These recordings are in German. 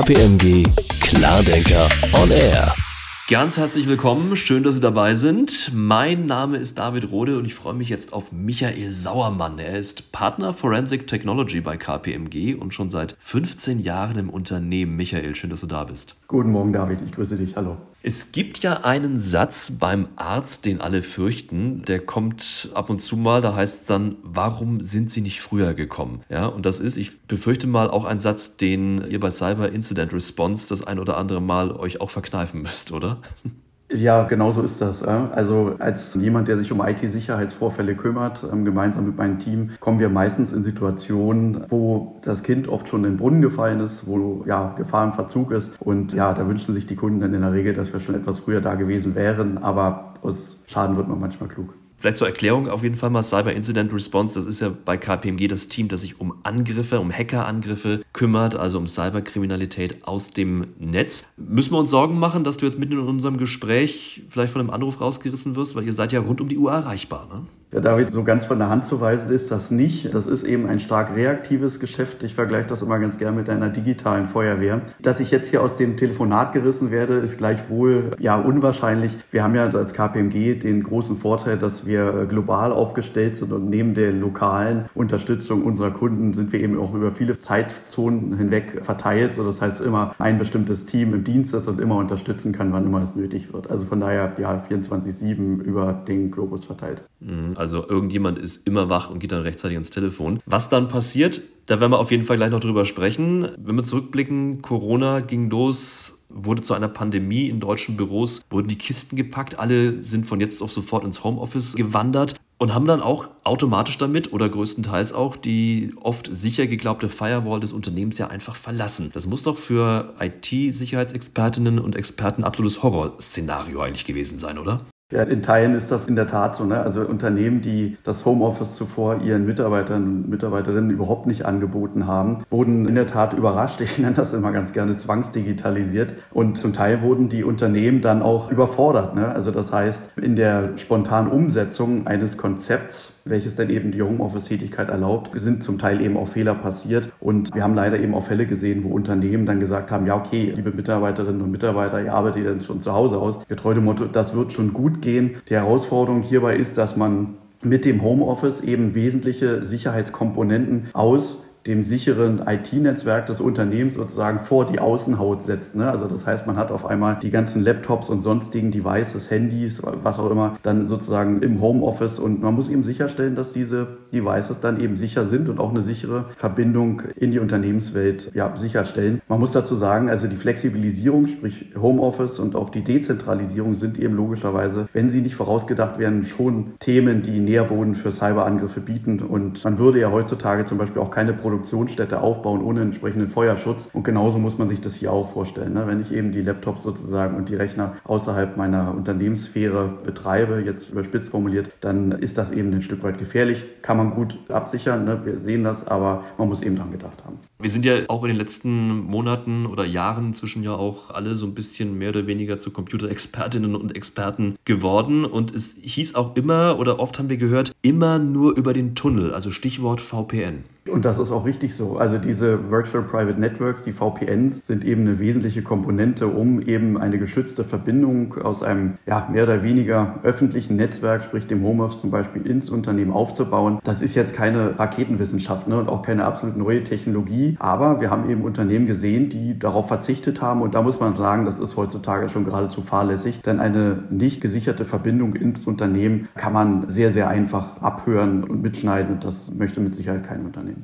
KPMG Klardenker on Air. Ganz herzlich willkommen, schön, dass Sie dabei sind. Mein Name ist David Rode und ich freue mich jetzt auf Michael Sauermann. Er ist Partner Forensic Technology bei KPMG und schon seit 15 Jahren im Unternehmen. Michael, schön, dass du da bist. Guten Morgen, David, ich grüße dich. Hallo. Es gibt ja einen Satz beim Arzt, den alle fürchten, der kommt ab und zu mal, da heißt es dann, warum sind Sie nicht früher gekommen? Ja, und das ist, ich befürchte mal, auch ein Satz, den ihr bei Cyber Incident Response das ein oder andere Mal euch auch verkneifen müsst, oder? Ja, genau so ist das. Also als jemand, der sich um IT-Sicherheitsvorfälle kümmert, ähm, gemeinsam mit meinem Team, kommen wir meistens in Situationen, wo das Kind oft schon in den Brunnen gefallen ist, wo ja Gefahr im Verzug ist. Und ja, da wünschen sich die Kunden dann in der Regel, dass wir schon etwas früher da gewesen wären. Aber aus Schaden wird man manchmal klug. Vielleicht zur Erklärung auf jeden Fall mal Cyber Incident Response. Das ist ja bei KPMG das Team, das sich um Angriffe, um Hackerangriffe kümmert, also um Cyberkriminalität aus dem Netz. Müssen wir uns Sorgen machen, dass du jetzt mitten in unserem Gespräch vielleicht von einem Anruf rausgerissen wirst, weil ihr seid ja rund um die Uhr erreichbar, ne? Ja, David, so ganz von der Hand zu weisen ist das nicht. Das ist eben ein stark reaktives Geschäft. Ich vergleiche das immer ganz gern mit einer digitalen Feuerwehr. Dass ich jetzt hier aus dem Telefonat gerissen werde, ist gleichwohl ja unwahrscheinlich. Wir haben ja als KPMG den großen Vorteil, dass wir global aufgestellt sind und neben der lokalen Unterstützung unserer Kunden sind wir eben auch über viele Zeitzonen hinweg verteilt. So, das heißt immer ein bestimmtes Team im Dienst ist und immer unterstützen kann, wann immer es nötig wird. Also von daher ja 24/7 über den Globus verteilt. Also irgendjemand ist immer wach und geht dann rechtzeitig ans Telefon. Was dann passiert, da werden wir auf jeden Fall gleich noch drüber sprechen. Wenn wir zurückblicken, Corona ging los, wurde zu einer Pandemie in deutschen Büros, wurden die Kisten gepackt, alle sind von jetzt auf sofort ins Homeoffice gewandert und haben dann auch automatisch damit oder größtenteils auch die oft sicher geglaubte Firewall des Unternehmens ja einfach verlassen. Das muss doch für IT-Sicherheitsexpertinnen und Experten absolutes Horrorszenario eigentlich gewesen sein, oder? Ja, in Teilen ist das in der Tat so. Ne? Also Unternehmen, die das Homeoffice zuvor ihren Mitarbeitern und Mitarbeiterinnen überhaupt nicht angeboten haben, wurden in der Tat überrascht. Ich nenne das immer ganz gerne zwangsdigitalisiert. Und zum Teil wurden die Unternehmen dann auch überfordert. Ne? Also das heißt, in der spontanen Umsetzung eines Konzepts welches dann eben die Homeoffice-Tätigkeit erlaubt, sind zum Teil eben auch Fehler passiert. Und wir haben leider eben auch Fälle gesehen, wo Unternehmen dann gesagt haben, ja, okay, liebe Mitarbeiterinnen und Mitarbeiter, ihr arbeitet dann schon zu Hause aus. Getreu dem Motto, das wird schon gut gehen. Die Herausforderung hierbei ist, dass man mit dem Homeoffice eben wesentliche Sicherheitskomponenten aus dem sicheren IT-Netzwerk des Unternehmens sozusagen vor die Außenhaut setzt. Ne? Also das heißt, man hat auf einmal die ganzen Laptops und sonstigen Devices, Handys, was auch immer, dann sozusagen im Homeoffice und man muss eben sicherstellen, dass diese Devices dann eben sicher sind und auch eine sichere Verbindung in die Unternehmenswelt ja, sicherstellen. Man muss dazu sagen, also die Flexibilisierung, sprich Homeoffice und auch die Dezentralisierung sind eben logischerweise, wenn sie nicht vorausgedacht werden, schon Themen, die Nährboden für Cyberangriffe bieten und man würde ja heutzutage zum Beispiel auch keine Produkte Produktionsstätte aufbauen ohne entsprechenden Feuerschutz. Und genauso muss man sich das hier auch vorstellen. Ne? Wenn ich eben die Laptops sozusagen und die Rechner außerhalb meiner Unternehmenssphäre betreibe, jetzt überspitzt formuliert, dann ist das eben ein Stück weit gefährlich. Kann man gut absichern, ne? wir sehen das, aber man muss eben dran gedacht haben. Wir sind ja auch in den letzten Monaten oder Jahren inzwischen ja auch alle so ein bisschen mehr oder weniger zu Computerexpertinnen und Experten geworden. Und es hieß auch immer oder oft haben wir gehört, immer nur über den Tunnel, also Stichwort VPN. Und das ist auch richtig so. Also diese Virtual Private Networks, die VPNs, sind eben eine wesentliche Komponente, um eben eine geschützte Verbindung aus einem ja, mehr oder weniger öffentlichen Netzwerk, sprich dem Homeoffice zum Beispiel, ins Unternehmen aufzubauen. Das ist jetzt keine Raketenwissenschaft ne, und auch keine absolut neue Technologie. Aber wir haben eben Unternehmen gesehen, die darauf verzichtet haben. Und da muss man sagen, das ist heutzutage schon geradezu fahrlässig. Denn eine nicht gesicherte Verbindung ins Unternehmen kann man sehr, sehr einfach abhören und mitschneiden. Und das möchte mit Sicherheit kein Unternehmen.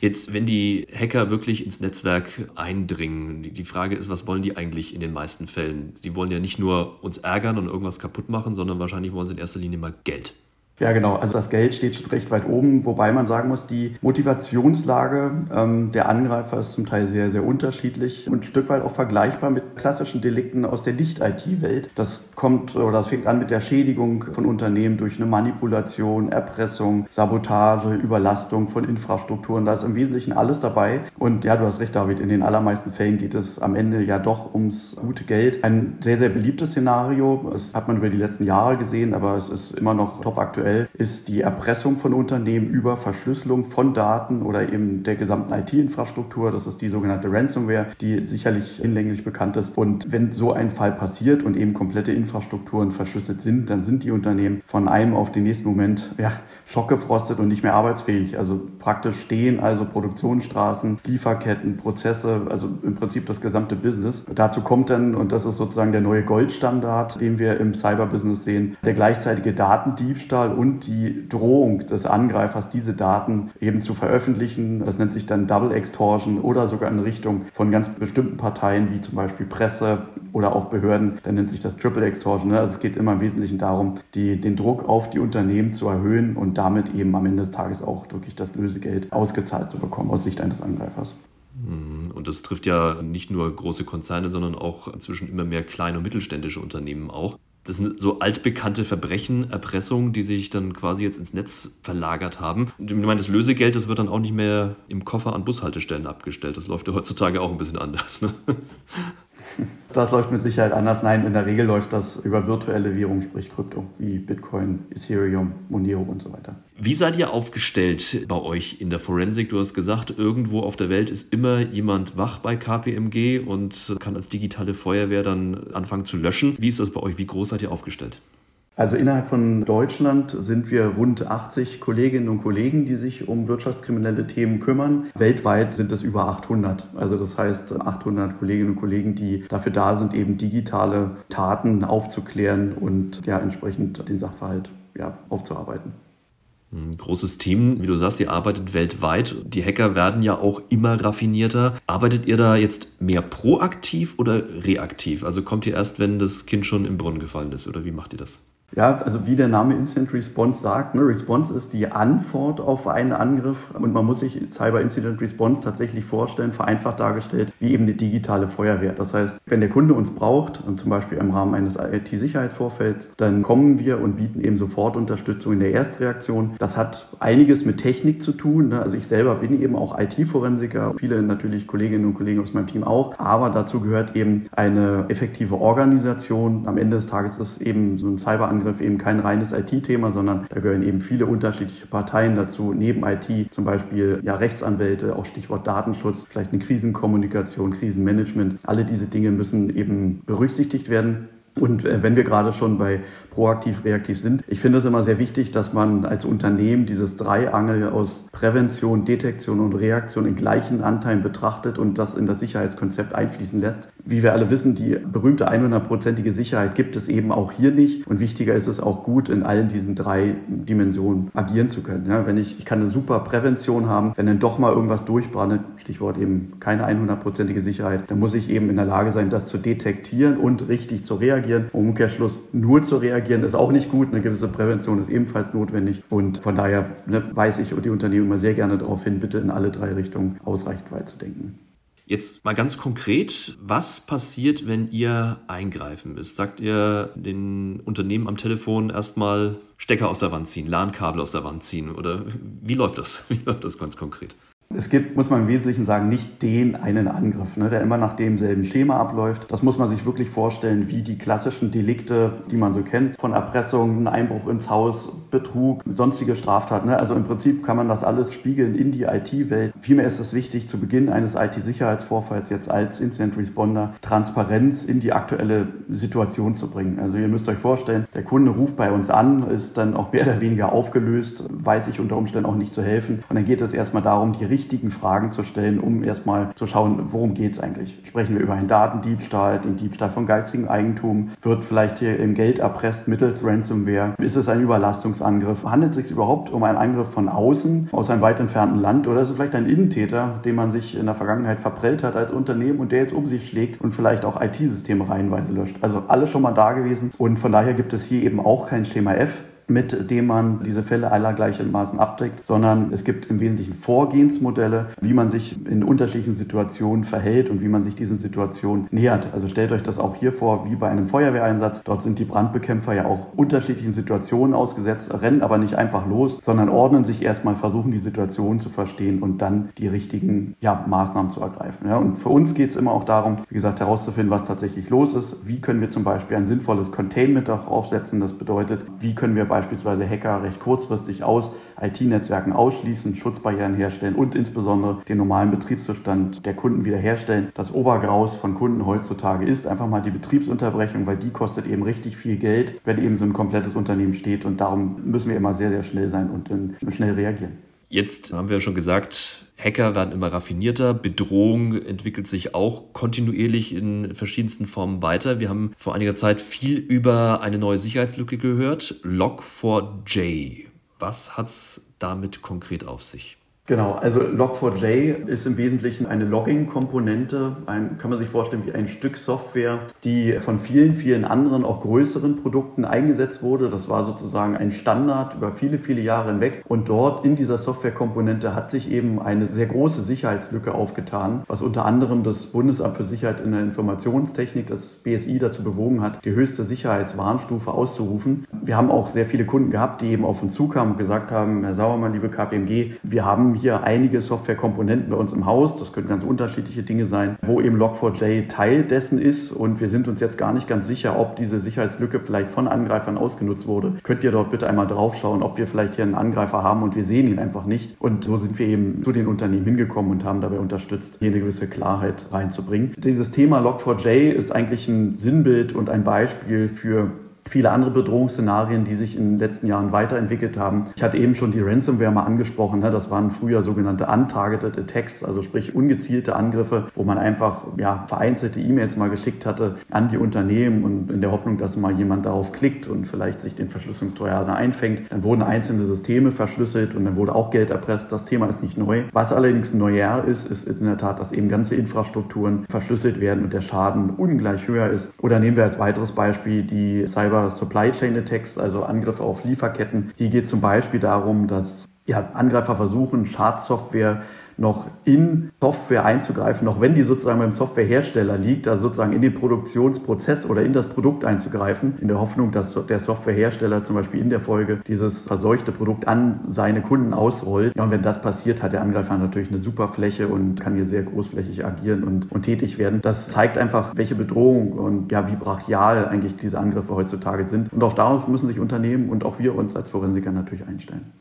Jetzt, wenn die Hacker wirklich ins Netzwerk eindringen, die Frage ist, was wollen die eigentlich in den meisten Fällen? Die wollen ja nicht nur uns ärgern und irgendwas kaputt machen, sondern wahrscheinlich wollen sie in erster Linie mal Geld. Ja, genau. Also das Geld steht schon recht weit oben, wobei man sagen muss, die Motivationslage ähm, der Angreifer ist zum Teil sehr, sehr unterschiedlich und ein Stück weit auch vergleichbar mit klassischen Delikten aus der Nicht-IT-Welt. Das kommt oder das fängt an mit der Schädigung von Unternehmen durch eine Manipulation, Erpressung, Sabotage, Überlastung von Infrastrukturen. Da ist im Wesentlichen alles dabei. Und ja, du hast recht, David, in den allermeisten Fällen geht es am Ende ja doch ums gute Geld. Ein sehr, sehr beliebtes Szenario. Das hat man über die letzten Jahre gesehen, aber es ist immer noch top aktuell aktuell, ist die Erpressung von Unternehmen über Verschlüsselung von Daten oder eben der gesamten IT-Infrastruktur. Das ist die sogenannte Ransomware, die sicherlich hinlänglich bekannt ist. Und wenn so ein Fall passiert und eben komplette Infrastrukturen verschlüsselt sind, dann sind die Unternehmen von einem auf den nächsten Moment ja, schockgefrostet und nicht mehr arbeitsfähig. Also praktisch stehen also Produktionsstraßen, Lieferketten, Prozesse, also im Prinzip das gesamte Business. Dazu kommt dann, und das ist sozusagen der neue Goldstandard, den wir im Cyberbusiness sehen, der gleichzeitige Datendiebstahl und die Drohung des Angreifers, diese Daten eben zu veröffentlichen. Das nennt sich dann Double Extortion oder sogar in Richtung von ganz bestimmten Parteien, wie zum Beispiel Presse oder auch Behörden. Dann nennt sich das Triple Extortion. Also es geht immer im Wesentlichen darum, die, den Druck auf die Unternehmen zu erhöhen und damit eben am Ende des Tages auch wirklich das Lösegeld ausgezahlt zu bekommen aus Sicht eines Angreifers. Mhm. Und das trifft ja nicht nur große Konzerne, sondern auch inzwischen immer mehr kleine und mittelständische Unternehmen auch. Das sind so altbekannte Verbrechen, Erpressungen, die sich dann quasi jetzt ins Netz verlagert haben. Und ich meine, das Lösegeld, das wird dann auch nicht mehr im Koffer an Bushaltestellen abgestellt. Das läuft ja heutzutage auch ein bisschen anders. Ne? Das läuft mit Sicherheit anders. Nein, in der Regel läuft das über virtuelle Währungen, sprich Krypto, wie Bitcoin, Ethereum, Monero und so weiter. Wie seid ihr aufgestellt bei euch in der Forensik? Du hast gesagt, irgendwo auf der Welt ist immer jemand wach bei KPMG und kann als digitale Feuerwehr dann anfangen zu löschen. Wie ist das bei euch? Wie groß seid ihr aufgestellt? Also innerhalb von Deutschland sind wir rund 80 Kolleginnen und Kollegen, die sich um wirtschaftskriminelle Themen kümmern. Weltweit sind es über 800. Also das heißt 800 Kolleginnen und Kollegen, die dafür da sind, eben digitale Taten aufzuklären und ja entsprechend den Sachverhalt ja, aufzuarbeiten. Ein großes Team, wie du sagst, ihr arbeitet weltweit. Die Hacker werden ja auch immer raffinierter. Arbeitet ihr da jetzt mehr proaktiv oder reaktiv? Also kommt ihr erst, wenn das Kind schon im Brunnen gefallen ist oder wie macht ihr das? Ja, also wie der Name Instant Response sagt, ne, Response ist die Antwort auf einen Angriff und man muss sich Cyber Incident Response tatsächlich vorstellen, vereinfacht dargestellt, wie eben eine digitale Feuerwehr. Das heißt, wenn der Kunde uns braucht, zum Beispiel im Rahmen eines IT-Sicherheitsvorfelds, dann kommen wir und bieten eben sofort Unterstützung in der Erstreaktion. Das hat einiges mit Technik zu tun. Ne? Also ich selber bin eben auch IT-Forensiker, viele natürlich Kolleginnen und Kollegen aus meinem Team auch, aber dazu gehört eben eine effektive Organisation. Am Ende des Tages ist eben so ein Cyber Angriff eben kein reines IT-Thema, sondern da gehören eben viele unterschiedliche Parteien dazu, neben IT zum Beispiel ja Rechtsanwälte, auch Stichwort Datenschutz, vielleicht eine Krisenkommunikation, Krisenmanagement. Alle diese Dinge müssen eben berücksichtigt werden. Und äh, wenn wir gerade schon bei proaktiv, reaktiv sind, ich finde es immer sehr wichtig, dass man als Unternehmen dieses Dreiangel aus Prävention, Detektion und Reaktion in gleichen Anteilen betrachtet und das in das Sicherheitskonzept einfließen lässt. Wie wir alle wissen, die berühmte 100-prozentige Sicherheit gibt es eben auch hier nicht. Und wichtiger ist es auch gut, in allen diesen drei Dimensionen agieren zu können. Ja, wenn ich, ich kann eine super Prävention haben, wenn dann doch mal irgendwas durchbrandet, Stichwort eben keine 100-prozentige Sicherheit, dann muss ich eben in der Lage sein, das zu detektieren und richtig zu reagieren Umkehrschluss nur zu reagieren ist auch nicht gut. Eine gewisse Prävention ist ebenfalls notwendig. Und von daher ne, weise ich die Unternehmen immer sehr gerne darauf hin, bitte in alle drei Richtungen ausreichend weit zu denken. Jetzt mal ganz konkret, was passiert, wenn ihr eingreifen müsst? Sagt ihr den Unternehmen am Telefon erstmal Stecker aus der Wand ziehen, LAN-Kabel aus der Wand ziehen? Oder wie läuft das? Wie läuft das ganz konkret? Es gibt, muss man im Wesentlichen sagen, nicht den einen Angriff, ne, der immer nach demselben Schema abläuft. Das muss man sich wirklich vorstellen, wie die klassischen Delikte, die man so kennt, von Erpressung, Einbruch ins Haus, Betrug, sonstige Straftaten. Ne? Also im Prinzip kann man das alles spiegeln in die IT-Welt. Vielmehr ist es wichtig, zu Beginn eines IT-Sicherheitsvorfalls jetzt als Incident Responder Transparenz in die aktuelle Situation zu bringen. Also ihr müsst euch vorstellen, der Kunde ruft bei uns an, ist dann auch mehr oder weniger aufgelöst, weiß ich unter Umständen auch nicht zu helfen. Und dann geht es erstmal darum, die richtigen Fragen zu stellen, um erstmal zu schauen, worum geht es eigentlich. Sprechen wir über einen Datendiebstahl, den Diebstahl von geistigem Eigentum? Wird vielleicht hier im Geld erpresst mittels Ransomware? Ist es ein Überlastungsangriff? Handelt es sich überhaupt um einen Angriff von außen, aus einem weit entfernten Land? Oder ist es vielleicht ein Innentäter, den man sich in der Vergangenheit verprellt hat als Unternehmen und der jetzt um sich schlägt und vielleicht auch IT-Systeme reihenweise löscht? Also alles schon mal da gewesen. Und von daher gibt es hier eben auch kein Schema F, mit dem man diese Fälle aller gleichermaßen abdeckt, sondern es gibt im Wesentlichen Vorgehensmodelle, wie man sich in unterschiedlichen Situationen verhält und wie man sich diesen Situationen nähert. Also stellt euch das auch hier vor, wie bei einem Feuerwehreinsatz. Dort sind die Brandbekämpfer ja auch unterschiedlichen Situationen ausgesetzt, rennen aber nicht einfach los, sondern ordnen sich erstmal, versuchen die Situation zu verstehen und dann die richtigen ja, Maßnahmen zu ergreifen. Ja, und für uns geht es immer auch darum, wie gesagt, herauszufinden, was tatsächlich los ist. Wie können wir zum Beispiel ein sinnvolles Containment auch aufsetzen? Das bedeutet, wie können wir beispielsweise Hacker recht kurzfristig aus IT-Netzwerken ausschließen, Schutzbarrieren herstellen und insbesondere den normalen Betriebszustand der Kunden wiederherstellen. Das Obergraus von Kunden heutzutage ist einfach mal die Betriebsunterbrechung, weil die kostet eben richtig viel Geld, wenn eben so ein komplettes Unternehmen steht und darum müssen wir immer sehr, sehr schnell sein und schnell reagieren. Jetzt haben wir schon gesagt, Hacker werden immer raffinierter, Bedrohung entwickelt sich auch kontinuierlich in verschiedensten Formen weiter. Wir haben vor einiger Zeit viel über eine neue Sicherheitslücke gehört, Log4j. Was hat es damit konkret auf sich? Genau, also Log4j ist im Wesentlichen eine Logging-Komponente, ein, kann man sich vorstellen wie ein Stück Software, die von vielen, vielen anderen, auch größeren Produkten eingesetzt wurde. Das war sozusagen ein Standard über viele, viele Jahre hinweg. Und dort in dieser Software-Komponente hat sich eben eine sehr große Sicherheitslücke aufgetan, was unter anderem das Bundesamt für Sicherheit in der Informationstechnik, das BSI, dazu bewogen hat, die höchste Sicherheitswarnstufe auszurufen. Wir haben auch sehr viele Kunden gehabt, die eben auf uns zukamen und gesagt haben, Herr Sauermann, liebe KPMG, wir haben hier einige Softwarekomponenten bei uns im Haus, das können ganz unterschiedliche Dinge sein, wo eben Log4j Teil dessen ist und wir sind uns jetzt gar nicht ganz sicher, ob diese Sicherheitslücke vielleicht von Angreifern ausgenutzt wurde. Könnt ihr dort bitte einmal draufschauen, ob wir vielleicht hier einen Angreifer haben und wir sehen ihn einfach nicht. Und so sind wir eben zu den Unternehmen hingekommen und haben dabei unterstützt, hier eine gewisse Klarheit reinzubringen. Dieses Thema Log4j ist eigentlich ein Sinnbild und ein Beispiel für viele andere Bedrohungsszenarien, die sich in den letzten Jahren weiterentwickelt haben. Ich hatte eben schon die Ransomware mal angesprochen. Ne? Das waren früher sogenannte untargeted attacks, also sprich ungezielte Angriffe, wo man einfach ja, vereinzelte E-Mails mal geschickt hatte an die Unternehmen und in der Hoffnung, dass mal jemand darauf klickt und vielleicht sich den Verschlüsselungstrojaner einfängt. Dann wurden einzelne Systeme verschlüsselt und dann wurde auch Geld erpresst. Das Thema ist nicht neu. Was allerdings neuer ist, ist in der Tat, dass eben ganze Infrastrukturen verschlüsselt werden und der Schaden ungleich höher ist. Oder nehmen wir als weiteres Beispiel die Cyber Cyber Supply Chain Attacks, also Angriffe auf Lieferketten. Hier geht zum Beispiel darum, dass ja, Angreifer versuchen, Schadsoftware noch in Software einzugreifen, noch wenn die sozusagen beim Softwarehersteller liegt, also sozusagen in den Produktionsprozess oder in das Produkt einzugreifen, in der Hoffnung, dass der Softwarehersteller zum Beispiel in der Folge dieses verseuchte Produkt an seine Kunden ausrollt. Ja, und wenn das passiert, hat der Angreifer natürlich eine super Fläche und kann hier sehr großflächig agieren und, und tätig werden. Das zeigt einfach, welche Bedrohung und ja, wie brachial eigentlich diese Angriffe heutzutage sind. Und auch darauf müssen sich Unternehmen und auch wir uns als Forensiker natürlich einstellen.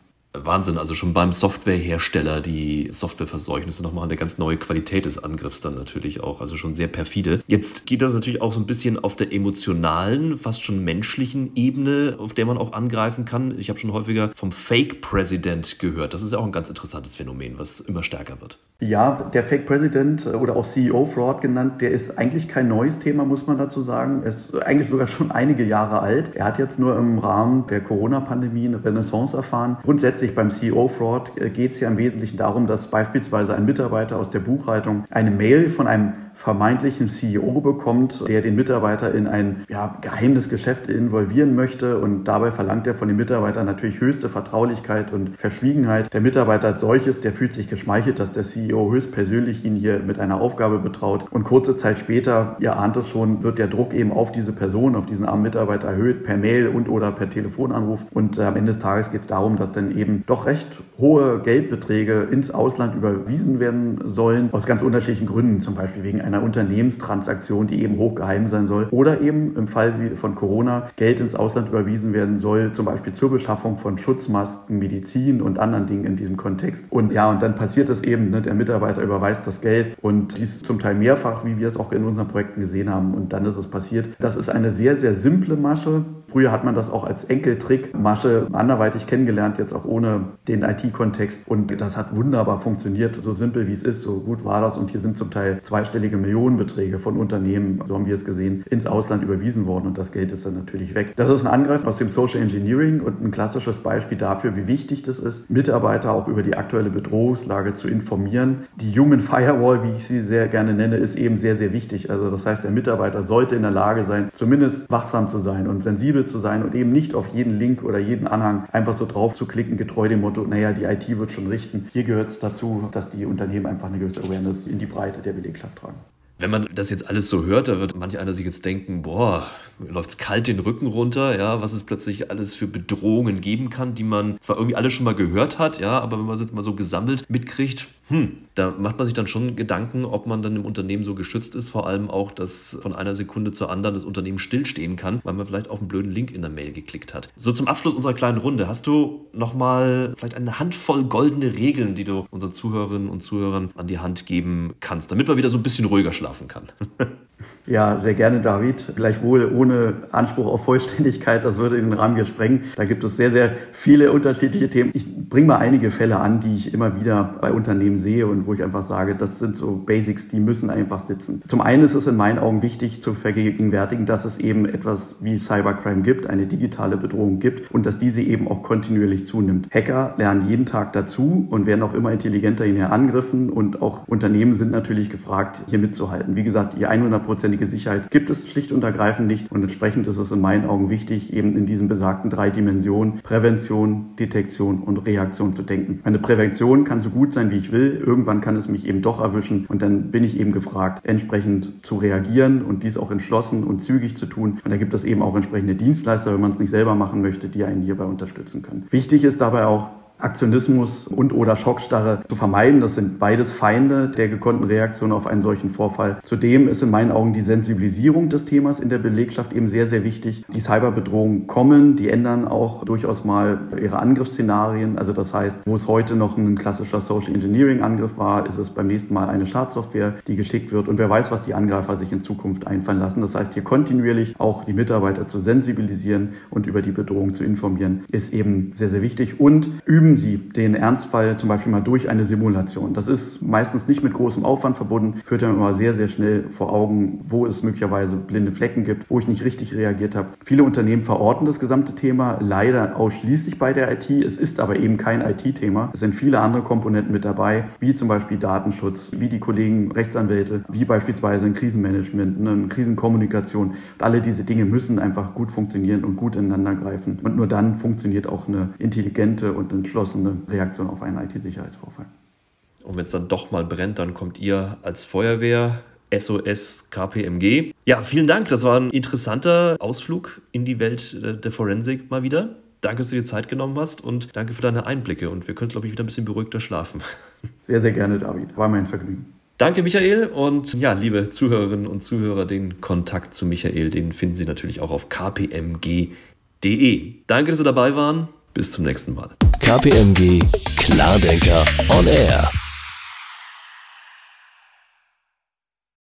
Wahnsinn, also schon beim Softwarehersteller die Software verseuchen, ist nochmal eine ganz neue Qualität des Angriffs dann natürlich auch, also schon sehr perfide. Jetzt geht das natürlich auch so ein bisschen auf der emotionalen, fast schon menschlichen Ebene, auf der man auch angreifen kann. Ich habe schon häufiger vom Fake President gehört. Das ist ja auch ein ganz interessantes Phänomen, was immer stärker wird. Ja, der Fake President äh, oder auch CEO Fraud genannt, der ist eigentlich kein neues Thema, muss man dazu sagen. Er ist eigentlich sogar schon einige Jahre alt. Er hat jetzt nur im Rahmen der Corona-Pandemie eine Renaissance erfahren. Grundsätzlich beim CEO Fraud äh, geht es ja im Wesentlichen darum, dass beispielsweise ein Mitarbeiter aus der Buchhaltung eine Mail von einem vermeintlichen CEO bekommt, der den Mitarbeiter in ein ja, geheimes Geschäft involvieren möchte. Und dabei verlangt er von dem Mitarbeiter natürlich höchste Vertraulichkeit und Verschwiegenheit. Der Mitarbeiter als solches, der fühlt sich geschmeichelt, dass der CEO höchstpersönlich ihn hier mit einer Aufgabe betraut. Und kurze Zeit später, ihr ahnt es schon, wird der Druck eben auf diese Person, auf diesen armen Mitarbeiter erhöht per Mail und oder per Telefonanruf. Und äh, am Ende des Tages geht es darum, dass dann eben doch recht hohe Geldbeträge ins Ausland überwiesen werden sollen, aus ganz unterschiedlichen Gründen, zum Beispiel wegen einer Unternehmenstransaktion, die eben hochgeheim sein soll. Oder eben im Fall von Corona Geld ins Ausland überwiesen werden soll, zum Beispiel zur Beschaffung von Schutzmasken, Medizin und anderen Dingen in diesem Kontext. Und ja, und dann passiert es eben, ne, der Mitarbeiter überweist das Geld und dies zum Teil mehrfach, wie wir es auch in unseren Projekten gesehen haben. Und dann ist es passiert. Das ist eine sehr, sehr simple Masche. Früher hat man das auch als Enkeltrick-Masche anderweitig kennengelernt, jetzt auch ohne den IT-Kontext. Und das hat wunderbar funktioniert, so simpel wie es ist, so gut war das. Und hier sind zum Teil zweistellige Millionenbeträge von Unternehmen, so haben wir es gesehen, ins Ausland überwiesen worden und das Geld ist dann natürlich weg. Das ist ein Angriff aus dem Social Engineering und ein klassisches Beispiel dafür, wie wichtig das ist, Mitarbeiter auch über die aktuelle Bedrohungslage zu informieren. Die Human Firewall, wie ich sie sehr gerne nenne, ist eben sehr, sehr wichtig. Also das heißt, der Mitarbeiter sollte in der Lage sein, zumindest wachsam zu sein und sensibel zu sein und eben nicht auf jeden Link oder jeden Anhang einfach so drauf zu klicken, getreu dem Motto, naja, die IT wird schon richten. Hier gehört es dazu, dass die Unternehmen einfach eine gewisse Awareness in die Breite der Belegschaft tragen. Wenn man das jetzt alles so hört, da wird manch einer sich jetzt denken, boah, läuft es kalt den Rücken runter, ja, was es plötzlich alles für Bedrohungen geben kann, die man zwar irgendwie alle schon mal gehört hat, ja, aber wenn man es jetzt mal so gesammelt mitkriegt, hm, da macht man sich dann schon Gedanken, ob man dann im Unternehmen so geschützt ist, vor allem auch, dass von einer Sekunde zur anderen das Unternehmen stillstehen kann, weil man vielleicht auf einen blöden Link in der Mail geklickt hat. So zum Abschluss unserer kleinen Runde, hast du nochmal vielleicht eine Handvoll goldene Regeln, die du unseren Zuhörerinnen und Zuhörern an die Hand geben kannst, damit man wieder so ein bisschen ruhiger schlafen kann? Ja, sehr gerne, David. Gleichwohl ohne Anspruch auf Vollständigkeit, das würde den Rahmen hier sprengen. Da gibt es sehr, sehr viele unterschiedliche Themen. Ich bringe mal einige Fälle an, die ich immer wieder bei Unternehmen sehe und wo ich einfach sage, das sind so Basics, die müssen einfach sitzen. Zum einen ist es in meinen Augen wichtig zu vergegenwärtigen, dass es eben etwas wie Cybercrime gibt, eine digitale Bedrohung gibt und dass diese eben auch kontinuierlich zunimmt. Hacker lernen jeden Tag dazu und werden auch immer intelligenter in ihren Angriffen und auch Unternehmen sind natürlich gefragt, hier mitzuhalten. Wie gesagt, die 100-prozentige Sicherheit gibt es schlicht und ergreifend nicht und entsprechend ist es in meinen Augen wichtig, eben in diesen besagten drei Dimensionen Prävention, Detektion und Reaktion zu denken. Eine Prävention kann so gut sein, wie ich will. Irgendwann kann es mich eben doch erwischen und dann bin ich eben gefragt, entsprechend zu reagieren und dies auch entschlossen und zügig zu tun. Und da gibt es eben auch entsprechende Dienstleister, wenn man es nicht selber machen möchte, die einen hierbei unterstützen können. Wichtig ist dabei auch, Aktionismus und oder Schockstarre zu vermeiden. Das sind beides Feinde der gekonnten Reaktion auf einen solchen Vorfall. Zudem ist in meinen Augen die Sensibilisierung des Themas in der Belegschaft eben sehr, sehr wichtig. Die Cyberbedrohungen kommen, die ändern auch durchaus mal ihre Angriffsszenarien. Also das heißt, wo es heute noch ein klassischer Social Engineering Angriff war, ist es beim nächsten Mal eine Schadsoftware, die geschickt wird. Und wer weiß, was die Angreifer sich in Zukunft einfallen lassen. Das heißt, hier kontinuierlich auch die Mitarbeiter zu sensibilisieren und über die Bedrohung zu informieren, ist eben sehr, sehr wichtig. Und üben üben Sie den Ernstfall zum Beispiel mal durch eine Simulation. Das ist meistens nicht mit großem Aufwand verbunden, führt dann immer sehr, sehr schnell vor Augen, wo es möglicherweise blinde Flecken gibt, wo ich nicht richtig reagiert habe. Viele Unternehmen verorten das gesamte Thema leider ausschließlich bei der IT. Es ist aber eben kein IT-Thema. Es sind viele andere Komponenten mit dabei, wie zum Beispiel Datenschutz, wie die Kollegen Rechtsanwälte, wie beispielsweise ein Krisenmanagement, eine Krisenkommunikation. Alle diese Dinge müssen einfach gut funktionieren und gut ineinander greifen. Und nur dann funktioniert auch eine intelligente und entschlossene entschlossene Reaktion auf einen IT-Sicherheitsvorfall. Und wenn es dann doch mal brennt, dann kommt ihr als Feuerwehr SOS KPMG. Ja, vielen Dank. Das war ein interessanter Ausflug in die Welt der Forensik mal wieder. Danke, dass du dir Zeit genommen hast und danke für deine Einblicke. Und wir können, glaube ich, wieder ein bisschen beruhigter schlafen. Sehr, sehr gerne, David. War mein Vergnügen. Danke, Michael. Und ja, liebe Zuhörerinnen und Zuhörer, den Kontakt zu Michael, den finden Sie natürlich auch auf kpmg.de. Danke, dass Sie dabei waren. Bis zum nächsten Mal. KPMG Klardenker on Air.